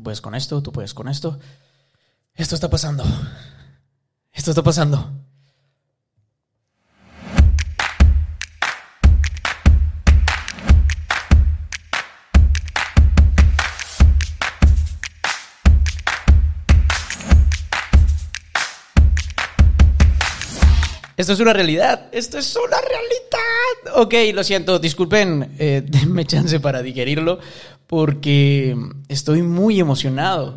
tú puedes con esto, tú puedes con esto. Esto está pasando. Esto está pasando. Esto es una realidad. Esto es una realidad. Ok, lo siento. Disculpen, eh, denme chance para digerirlo porque estoy muy emocionado.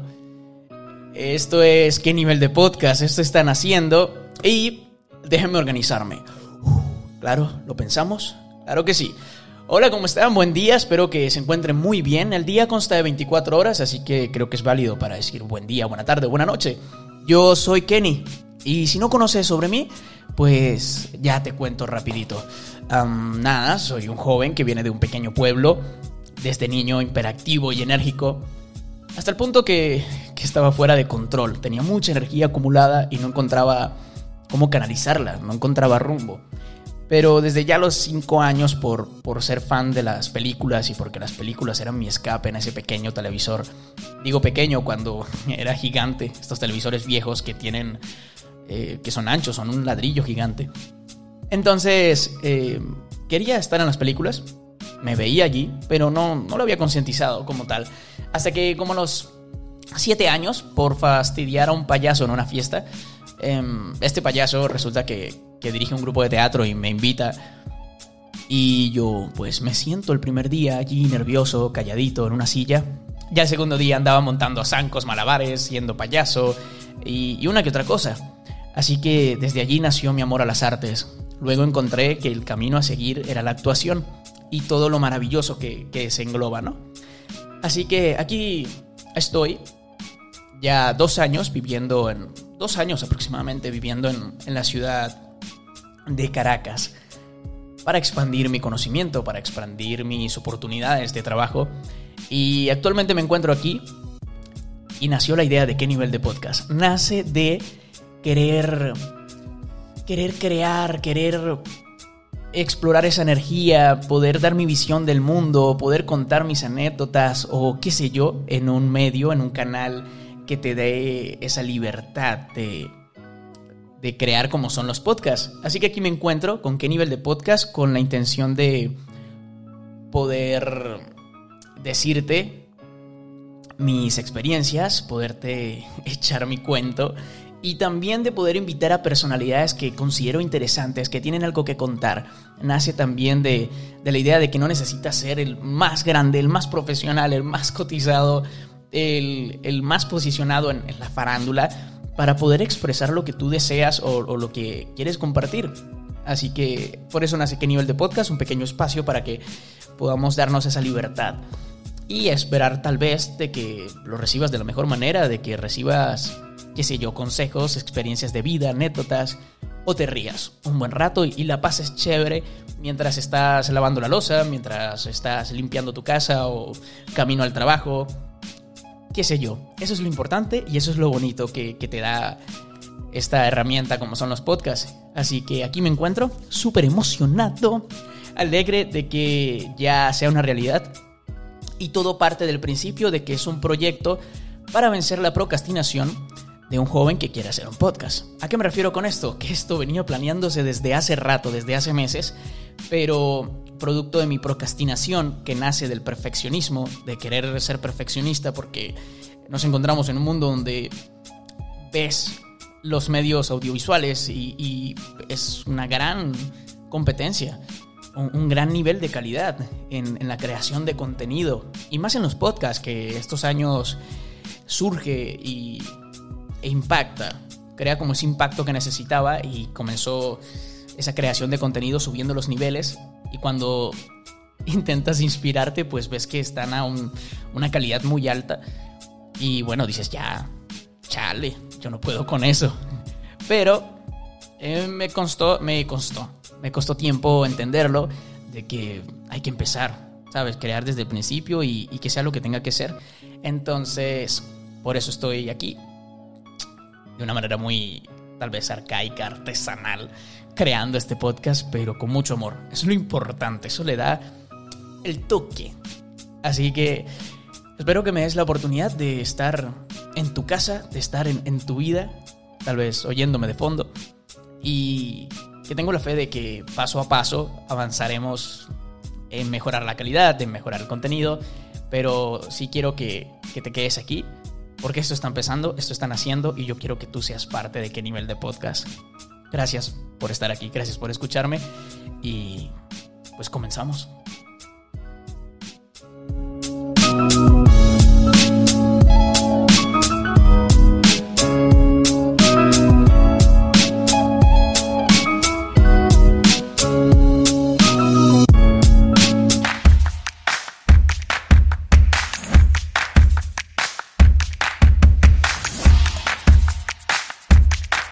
Esto es qué nivel de podcast esto están haciendo y déjenme organizarme. claro, ¿lo pensamos? Claro que sí. Hola, ¿cómo están? Buen día, espero que se encuentren muy bien. El día consta de 24 horas, así que creo que es válido para decir buen día, buena tarde, buena noche. Yo soy Kenny y si no conoces sobre mí, pues ya te cuento rapidito. Nada, soy un joven que viene de un pequeño pueblo, desde niño imperactivo y enérgico, hasta el punto que, que estaba fuera de control. Tenía mucha energía acumulada y no encontraba cómo canalizarla, no encontraba rumbo. Pero desde ya los 5 años, por, por ser fan de las películas y porque las películas eran mi escape en ese pequeño televisor, digo pequeño cuando era gigante, estos televisores viejos que tienen eh, que son anchos, son un ladrillo gigante. Entonces, eh, quería estar en las películas, me veía allí, pero no, no lo había concientizado como tal. Hasta que como los siete años, por fastidiar a un payaso en una fiesta, em, este payaso resulta que, que dirige un grupo de teatro y me invita. Y yo pues me siento el primer día allí nervioso, calladito en una silla. Ya el segundo día andaba montando zancos, malabares, siendo payaso y, y una que otra cosa. Así que desde allí nació mi amor a las artes. Luego encontré que el camino a seguir era la actuación y todo lo maravilloso que, se engloba, ¿no? Así que aquí estoy, ya dos años viviendo en. dos años aproximadamente viviendo en, en la ciudad de Caracas para expandir mi conocimiento, para expandir mis oportunidades de trabajo. Y actualmente me encuentro aquí y nació la idea de qué nivel de podcast. Nace de querer, querer crear, querer explorar esa energía, poder dar mi visión del mundo, poder contar mis anécdotas o qué sé yo, en un medio, en un canal que te dé esa libertad de, de crear como son los podcasts. Así que aquí me encuentro con qué nivel de podcast, con la intención de poder decirte mis experiencias, poderte echar mi cuento y también de poder invitar a personalidades que considero interesantes, que tienen algo que contar. Nace también de, la idea de que no necesitas ser el más grande, el más profesional, el más cotizado, el, más posicionado en, la farándula para poder expresar lo que tú deseas o, o lo que quieres compartir. Así que por eso nace que nivel de podcast, un pequeño espacio para que podamos darnos esa libertad y esperar tal vez de que lo recibas de la mejor manera, de que recibas qué sé yo, consejos, experiencias de vida, anécdotas, o te rías un buen rato y la pases chévere mientras estás lavando la losa, mientras estás limpiando tu casa o camino al trabajo, qué sé yo. Eso es lo importante y eso es lo bonito que, que te da esta herramienta como son los podcasts. Así que aquí me encuentro súper emocionado, alegre de que ya sea una realidad. Y todo parte del principio de que es un proyecto para vencer la procrastinación de un joven que quiere hacer un podcast. ¿A qué me refiero con esto? Que esto venía planeándose desde hace rato, desde hace meses, pero producto de mi procrastinación que nace del perfeccionismo, de querer ser perfeccionista porque nos encontramos en un mundo donde ves los medios audiovisuales y, es una gran competencia, un, gran nivel de calidad en, la creación de contenido y más en los podcasts que estos años surge y e impacta, crea como ese impacto que necesitaba y comenzó esa creación de contenido subiendo los niveles y cuando intentas inspirarte pues ves que están a una calidad muy alta y bueno dices ya, chale, yo no puedo con eso. Pero eh, me costó, me costó, me costó tiempo entenderlo de que hay que empezar, ¿sabes? Crear desde el principio y, y que sea lo que tenga que ser. Entonces, por eso estoy aquí de una manera muy tal vez arcaica, artesanal, creando este podcast, pero con mucho amor. Es lo importante, eso le da el toque. Así que Espero que me des la oportunidad de estar en tu casa, de estar en, en tu vida, tal vez oyéndome de fondo. Y que tengo la fe de que paso a paso avanzaremos en mejorar la calidad, en mejorar el contenido, pero sí quiero que, que te quedes aquí, porque esto está empezando, esto están haciendo y yo quiero que tú seas parte de qué nivel de podcast. Gracias por estar aquí, gracias por escucharme y pues comenzamos.